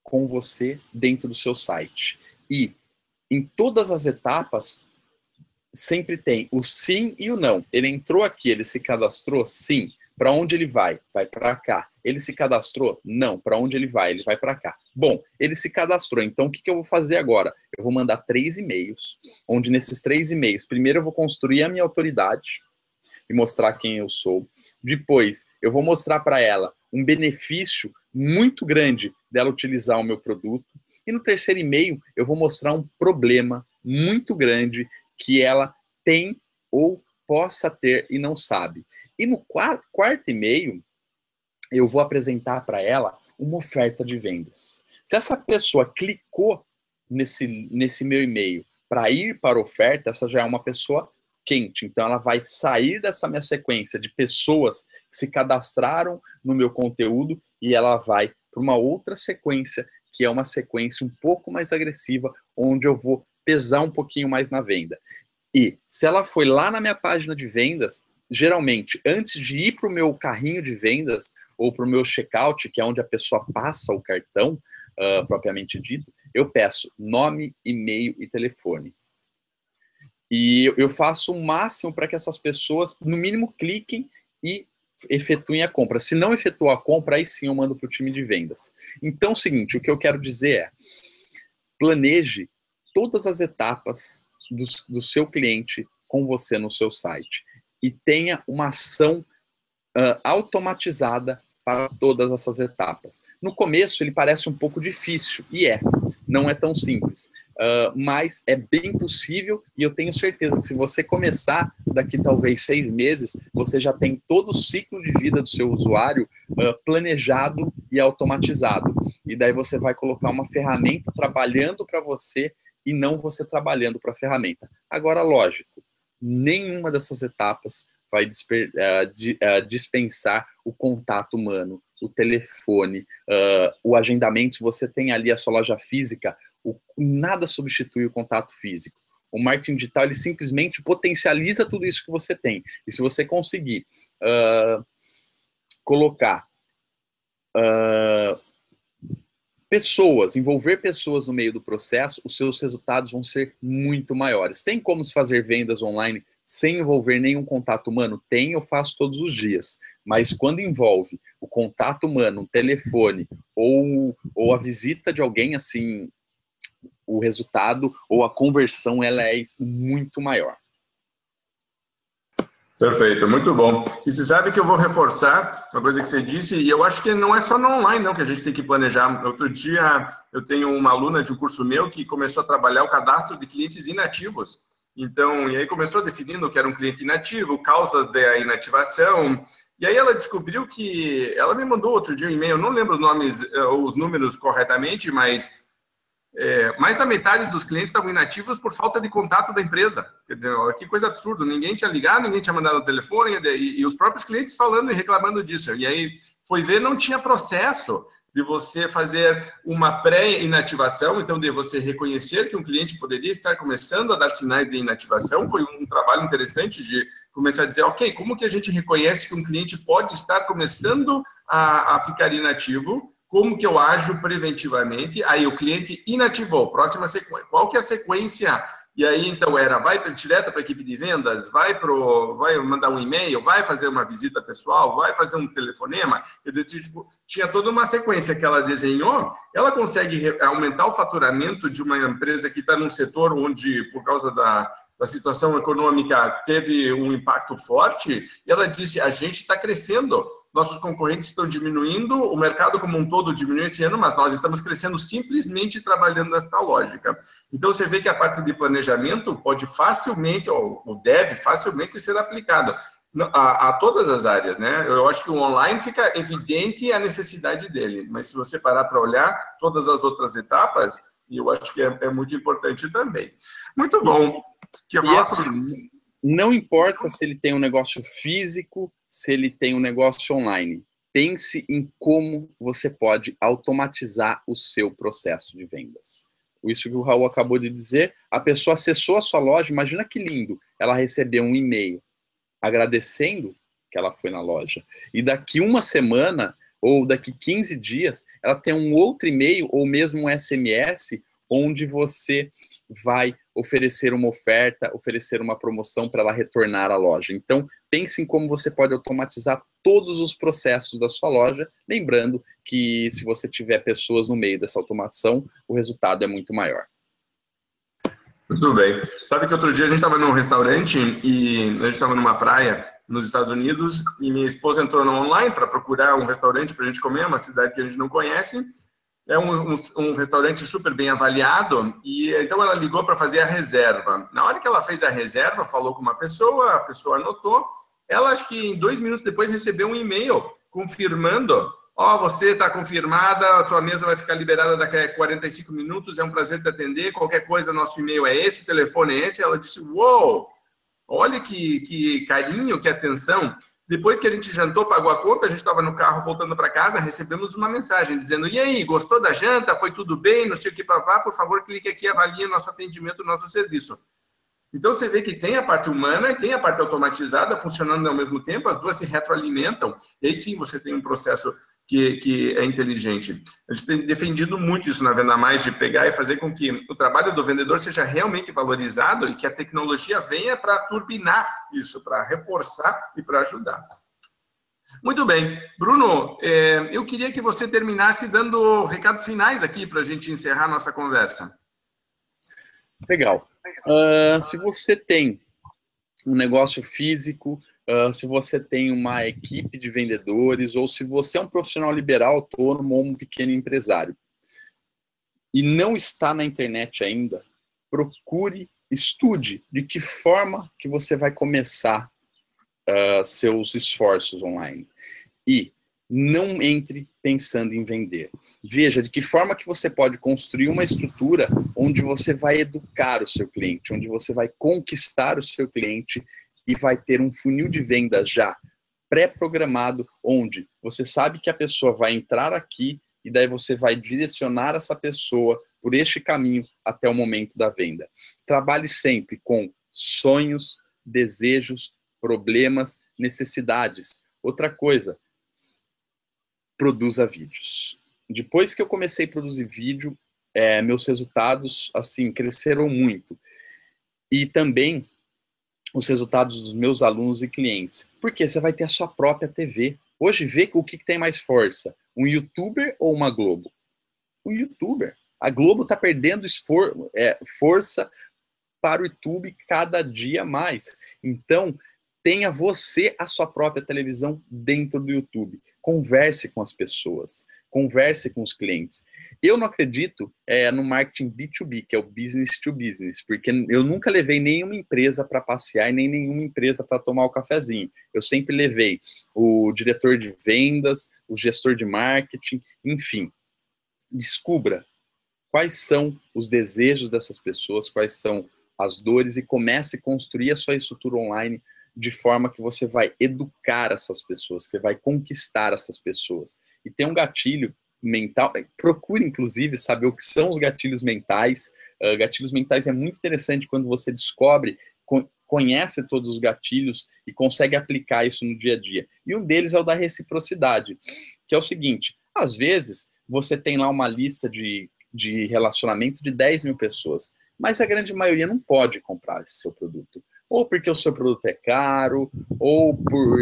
com você dentro do seu site. E em todas as etapas, sempre tem o sim e o não. Ele entrou aqui, ele se cadastrou? Sim. Para onde ele vai? Vai para cá. Ele se cadastrou? Não. Para onde ele vai? Ele vai para cá. Bom, ele se cadastrou. Então, o que, que eu vou fazer agora? Eu vou mandar três e-mails, onde nesses três e-mails, primeiro eu vou construir a minha autoridade e mostrar quem eu sou. Depois, eu vou mostrar para ela um benefício muito grande dela utilizar o meu produto. E no terceiro e-mail, eu vou mostrar um problema muito grande que ela tem ou possa ter e não sabe. E no quarto e-mail, eu vou apresentar para ela uma oferta de vendas. Se essa pessoa clicou nesse, nesse meu e-mail para ir para a oferta, essa já é uma pessoa quente. Então, ela vai sair dessa minha sequência de pessoas que se cadastraram no meu conteúdo e ela vai para uma outra sequência, que é uma sequência um pouco mais agressiva, onde eu vou pesar um pouquinho mais na venda. E se ela foi lá na minha página de vendas, geralmente, antes de ir para o meu carrinho de vendas ou para o meu checkout, que é onde a pessoa passa o cartão, uh, propriamente dito, eu peço nome, e-mail e telefone. E eu faço o máximo para que essas pessoas, no mínimo, cliquem e efetuem a compra. Se não efetuar a compra, aí sim eu mando para o time de vendas. Então, é o seguinte, o que eu quero dizer é, planeje todas as etapas do, do seu cliente com você no seu site e tenha uma ação uh, automatizada para todas essas etapas. No começo ele parece um pouco difícil, e é, não é tão simples. Uh, mas é bem possível e eu tenho certeza que se você começar daqui talvez seis meses, você já tem todo o ciclo de vida do seu usuário uh, planejado e automatizado. E daí você vai colocar uma ferramenta trabalhando para você e não você trabalhando para a ferramenta. Agora, lógico, nenhuma dessas etapas vai uh, dispensar o contato humano, o telefone, uh, o agendamento. Se você tem ali a sua loja física, o, nada substitui o contato físico. O marketing digital ele simplesmente potencializa tudo isso que você tem. E se você conseguir uh, colocar uh, pessoas, envolver pessoas no meio do processo, os seus resultados vão ser muito maiores. Tem como se fazer vendas online sem envolver nenhum contato humano? Tem, eu faço todos os dias. Mas quando envolve o contato humano, um telefone ou, ou a visita de alguém assim, o resultado ou a conversão ela é muito maior. Perfeito, muito bom. E você sabe que eu vou reforçar uma coisa que você disse, e eu acho que não é só no online não que a gente tem que planejar. Outro dia eu tenho uma aluna de um curso meu que começou a trabalhar o cadastro de clientes inativos. Então, e aí começou definindo o que era um cliente inativo, causas da inativação. E aí ela descobriu que ela me mandou outro dia um e-mail, não lembro os nomes, eh, os números corretamente, mas é, mais da metade dos clientes estavam inativos por falta de contato da empresa. Quer dizer, que coisa absurda, ninguém tinha ligado, ninguém tinha mandado o telefone, e, e, os próprios clientes falando e reclamando disso. E aí foi ver, não tinha processo de você fazer uma pré-inativação, então de você reconhecer que um cliente poderia estar começando a dar sinais de inativação. Foi um trabalho interessante de começar a dizer, ok, como que a gente reconhece que um cliente pode estar começando a, a ficar inativo? Como que eu ajo preventivamente? Aí o cliente inativou, próxima sequência. Qual que é a sequência? E aí então era, vai direto para a equipe de vendas, vai pro, vai mandar um e-mail, vai fazer uma visita pessoal, vai fazer um telefonema. Quer dizer, tipo, tinha toda uma sequência que ela desenhou. Ela consegue aumentar o faturamento de uma empresa que está num setor onde, por causa da, da situação econômica, teve um impacto forte. E ela disse: a gente está crescendo nossos concorrentes estão diminuindo, o mercado como um todo diminuiu esse ano, mas nós estamos crescendo simplesmente trabalhando nessa lógica. Então, você vê que a parte de planejamento pode facilmente, ou deve facilmente ser aplicada a, a, todas as áreas, né? Eu acho que o online fica evidente a necessidade dele, mas se você parar para olhar todas as outras etapas, eu acho que é, é muito importante também. Muito bom. Que e assim, não importa se ele tem um negócio físico se ele tem um negócio online. Pense em como você pode automatizar o seu processo de vendas. Isso que o Raul acabou de dizer, a pessoa acessou a sua loja, imagina que lindo, ela recebeu um e-mail agradecendo que ela foi na loja. E daqui uma semana ou daqui 15 dias, ela tem um outro e-mail ou mesmo um SMS onde você vai oferecer uma oferta, oferecer uma promoção para ela retornar à loja. Então, pense em como você pode automatizar todos os processos da sua loja, lembrando que se você tiver pessoas no meio dessa automação, o resultado é muito maior. Muito bem. Sabe que outro dia a gente estava num restaurante e a gente estava numa praia nos Estados Unidos e minha esposa entrou no online para procurar um restaurante para a gente comer, uma cidade que a gente não conhece é um, um, um, restaurante super bem avaliado e então ela ligou para fazer a reserva. Na hora que ela fez a reserva, falou com uma pessoa, a pessoa anotou. Ela acho que em dois minutos depois recebeu um e-mail confirmando: ó, oh, você está confirmada, a sua mesa vai ficar liberada daqui a 45 minutos. É um prazer te atender. Qualquer coisa, nosso e-mail é esse, telefone é esse. Ela disse: uou, olha que, que carinho, que atenção. Depois que a gente jantou, pagou a conta, a gente estava no carro voltando para casa, recebemos uma mensagem dizendo: E aí, gostou da janta? Foi tudo bem? Não sei o que papá, por favor, clique aqui avalie nosso atendimento, nosso serviço. Então você vê que tem a parte humana e tem a parte automatizada funcionando ao mesmo tempo, as duas se retroalimentam, e aí sim você tem um processo que, que é inteligente. A gente tem defendido muito isso na Venda Mais, de pegar e fazer com que o trabalho do vendedor seja realmente valorizado e que a tecnologia venha para turbinar isso, para reforçar e para ajudar. Muito bem. Bruno, é, eu queria que você terminasse dando recados finais aqui para a gente encerrar nossa conversa. Legal. Uh, se você tem um negócio físico, uh, se você tem uma equipe de vendedores, ou se você é um profissional liberal, autônomo ou um pequeno empresário, e não está na internet ainda, procure, estude de que forma que você vai começar uh, seus esforços online. E não entre pensando em vender. Veja de que forma que você pode construir uma estrutura onde você vai educar o seu cliente, onde você vai conquistar o seu cliente e vai ter um funil de vendas já pré-programado, onde você sabe que a pessoa vai entrar aqui e daí você vai direcionar essa pessoa por este caminho até o momento da venda. Trabalhe sempre com sonhos, desejos, problemas, necessidades. Outra coisa, produza vídeos. Depois que eu comecei a produzir vídeo, é, meus resultados assim cresceram muito e também os resultados dos meus alunos e clientes. Porque você vai ter a sua própria TV. Hoje vê o que, tem mais força, um YouTuber ou uma Globo? Um YouTuber. A Globo está perdendo esfor é, força para o YouTube cada dia mais. Então, tenha você a sua própria televisão dentro do YouTube. Converse com as pessoas, converse com os clientes. Eu não acredito é, no marketing B2B, que é o business to business, porque eu nunca levei nenhuma empresa para passear e nem nenhuma empresa para tomar o cafezinho. Eu sempre levei o diretor de vendas, o gestor de marketing, enfim. Descubra quais são os desejos dessas pessoas, quais são as dores e comece a construir a sua estrutura online de forma que você vai educar essas pessoas, que vai conquistar essas pessoas. E tem um gatilho mental, procure inclusive saber o que são os gatilhos mentais. Uh, gatilhos mentais é muito interessante quando você descobre, conhece todos os gatilhos e consegue aplicar isso no dia a dia. E um deles é o da reciprocidade, que é o seguinte: às vezes você tem lá uma lista de, de relacionamento de 10 mil pessoas, mas a grande maioria não pode comprar esse seu produto ou porque o seu produto é caro, ou, por,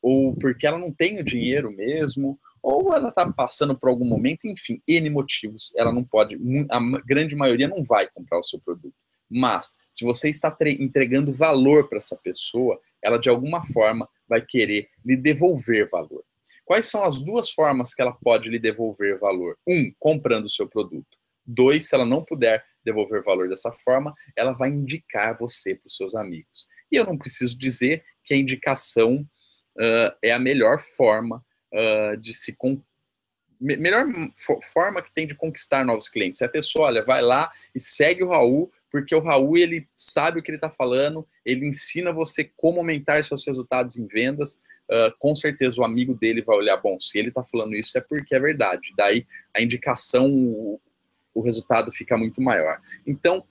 ou porque ela não tem o dinheiro mesmo, ou ela está passando por algum momento, enfim, N motivos, ela não pode, a grande maioria não vai comprar o seu produto. Mas, se você está entregando valor para essa pessoa, ela de alguma forma vai querer lhe devolver valor. Quais são as duas formas que ela pode lhe devolver valor? Um, comprando o seu produto. Dois, se ela não puder devolver valor dessa forma, ela vai indicar você para os seus amigos. E eu não preciso dizer que a indicação uh, é a melhor forma uh, de se con melhor forma que tem de conquistar novos clientes. Se a pessoa, olha, vai lá e segue o Raul, porque o Raul ele sabe o que ele está falando, ele ensina você como aumentar seus resultados em vendas. Uh, com certeza o amigo dele vai olhar, bom, se ele está falando isso é porque é verdade. Daí a indicação, o resultado fica muito maior. Então,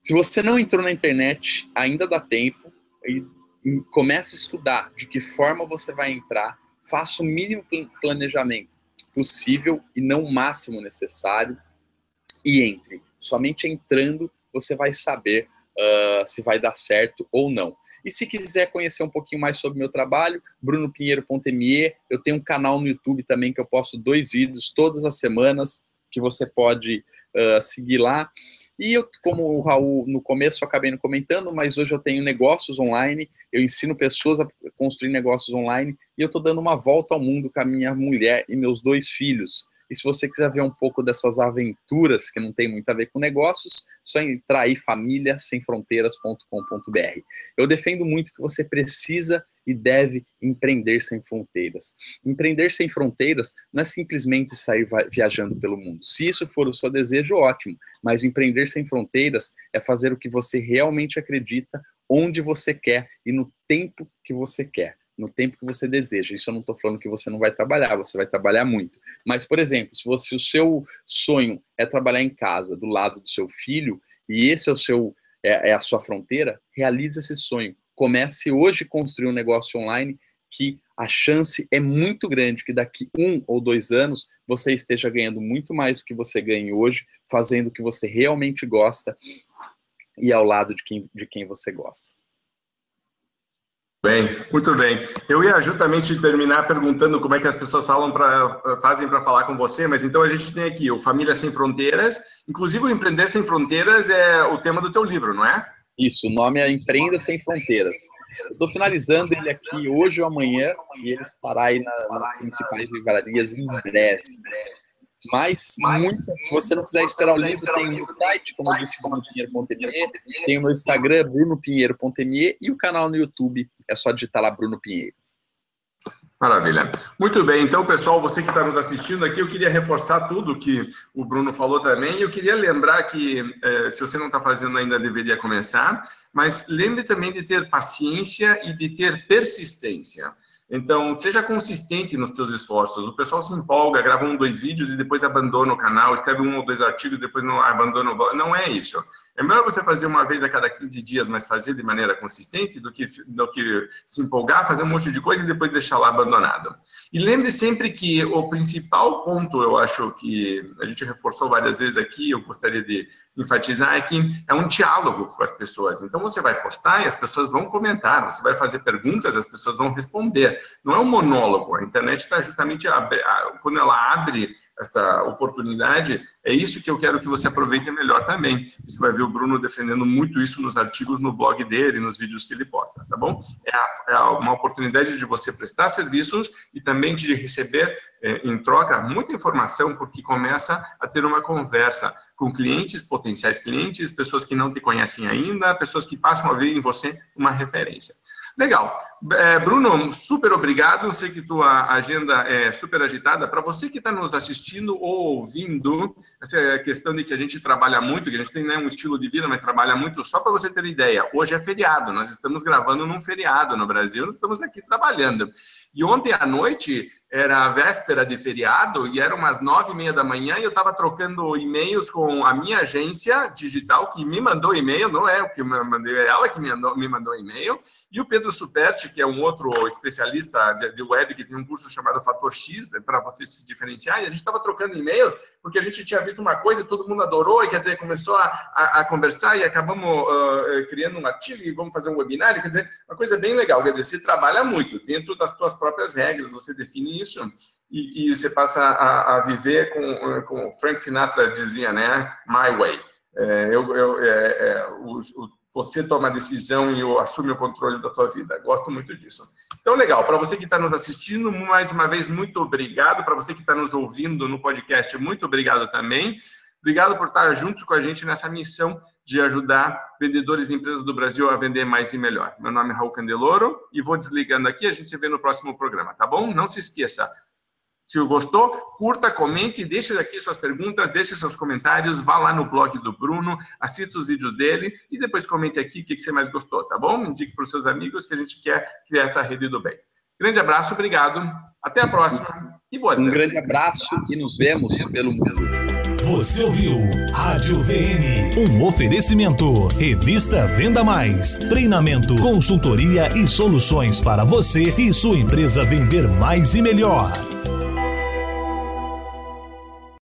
se você não entrou na internet, ainda dá tempo e comece a estudar de que forma você vai entrar, faça o mínimo planejamento possível e não o máximo necessário e entre. Somente entrando você vai saber uh, se vai dar certo ou não. E se quiser conhecer um pouquinho mais sobre meu trabalho, brunopinheiro.me, eu tenho um canal no YouTube também que eu posto dois vídeos todas as semanas que você pode uh, seguir lá. E eu, como o Raul no começo eu acabei não comentando, mas hoje eu tenho negócios online, eu ensino pessoas a construir negócios online e eu estou dando uma volta ao mundo com a minha mulher e meus dois filhos. E se você quiser ver um pouco dessas aventuras que não tem muito a ver com negócios, só entrar aí famíliasemfronteiras.com.br. Eu defendo muito que você precisa e deve empreender sem fronteiras. Empreender sem fronteiras não é simplesmente sair viajando pelo mundo. Se isso for o seu desejo, ótimo, mas empreender sem fronteiras é fazer o que você realmente acredita, onde você quer e no tempo que você quer no tempo que você deseja. Isso eu não estou falando que você não vai trabalhar, você vai trabalhar muito. Mas, por exemplo, se você, o seu sonho é trabalhar em casa, do lado do seu filho, e esse é o seu é, é a sua fronteira, realize esse sonho. Comece hoje a construir um negócio online que a chance é muito grande que daqui um ou dois anos você esteja ganhando muito mais do que você ganha hoje, fazendo o que você realmente gosta e ao lado de quem, de quem você gosta. Bem, muito bem. Eu ia justamente terminar perguntando como é que as pessoas falam pra, fazem para falar com você, mas então a gente tem aqui o Família Sem Fronteiras, inclusive o Empreender Sem Fronteiras é o tema do teu livro, não é? Isso, o nome é Empreenda Sem Fronteiras. Estou finalizando ele aqui hoje ou amanhã e ele estará aí nas principais livrarias em breve. Mas, muito, se você não quiser esperar o livro, tem o meu site, como eu disse, brunopinheiro.me, tem o meu Instagram, brunopinheiro.me, e o canal no YouTube, é só digitar lá Bruno Pinheiro. Maravilha. Muito bem, então, pessoal, você que está nos assistindo aqui, eu queria reforçar tudo que o Bruno falou também. Eu queria lembrar que, eh, se você não está fazendo ainda, deveria começar, mas lembre também de ter paciência e de ter persistência. Então, seja consistente nos seus esforços. O pessoal se empolga, grava um, dois vídeos e depois abandona o canal, escreve um ou dois artigos e depois não abandona o... Não é isso. É melhor você fazer uma vez a cada 15 dias, mas fazer de maneira consistente, do que, do que se empolgar, fazer um monte de coisa e depois deixar lá abandonado. E lembre sempre que o principal ponto, eu acho que a gente reforçou várias vezes aqui, eu gostaria de enfatizar, é que é um diálogo com as pessoas. Então você vai postar e as pessoas vão comentar, você vai fazer perguntas, as pessoas vão responder. Não é um monólogo, a internet está justamente, quando ela abre essa oportunidade, é isso que eu quero que você aproveite melhor também. Você vai ver o Bruno defendendo muito isso nos artigos no blog dele, nos vídeos que ele posta, tá bom? É, é uma oportunidade de você prestar serviços e também de receber é, em troca muita informação, porque começa a ter uma conversa com clientes, potenciais clientes, pessoas que não te conhecem ainda, pessoas que passam a ver em você uma referência. Legal. É, Bruno, super obrigado. Sei que tua agenda é super agitada. Para você que está nos assistindo ou ouvindo, essa questão de que a gente trabalha muito, que a gente tem né, um estilo de vida, mas trabalha muito, só para você ter ideia, hoje é feriado. Nós estamos gravando num feriado no Brasil, nós estamos aqui trabalhando. E ontem à noite era a véspera de feriado e era umas nove e meia da manhã e eu estava trocando e-mails com a minha agência digital que me mandou e-mail, não é o que me mandei, é ela que me mandou, me mandou e-mail, e o Pedro Superti, que é um outro especialista de, de web que tem um curso chamado Fator X né, para você se diferenciar, e a gente estava trocando e-mails porque a gente tinha visto uma coisa e todo mundo adorou, e quer dizer, começou a, a, a conversar e acabamos uh, criando um artigo e vamos fazer um webinário, quer dizer, uma coisa bem legal, quer dizer, você trabalha muito dentro das suas próprias regras, você define isso e, e você passa a, a, viver com, com Frank Sinatra dizia, né, my way. É, eu, eu, é, é, o, o, você toma a decisão e eu assume o controle da tua vida. Gosto muito disso. Então, legal. Para você que está nos assistindo, mais uma vez, muito obrigado. Para você que está nos ouvindo no podcast, muito obrigado também. Obrigado por estar junto com a gente nessa missão de ajudar vendedores e empresas do Brasil a vender mais e melhor. Meu nome é Raul Candeloro e vou desligando aqui. A gente se vê no próximo programa, tá bom? Não se esqueça. Se gostou, curta, comente, deixe aqui suas perguntas, deixe seus comentários, vá lá no blog do Bruno, assista os vídeos dele e depois comente aqui o que você mais gostou, tá bom? Indique para os seus amigos que a gente quer criar essa rede do bem. Grande abraço, obrigado, até a próxima e boa Um grande abraço e nos vemos pelo mundo. Você ouviu Rádio VM, um oferecimento. Revista Venda Mais, treinamento, consultoria e soluções para você e sua empresa vender mais e melhor.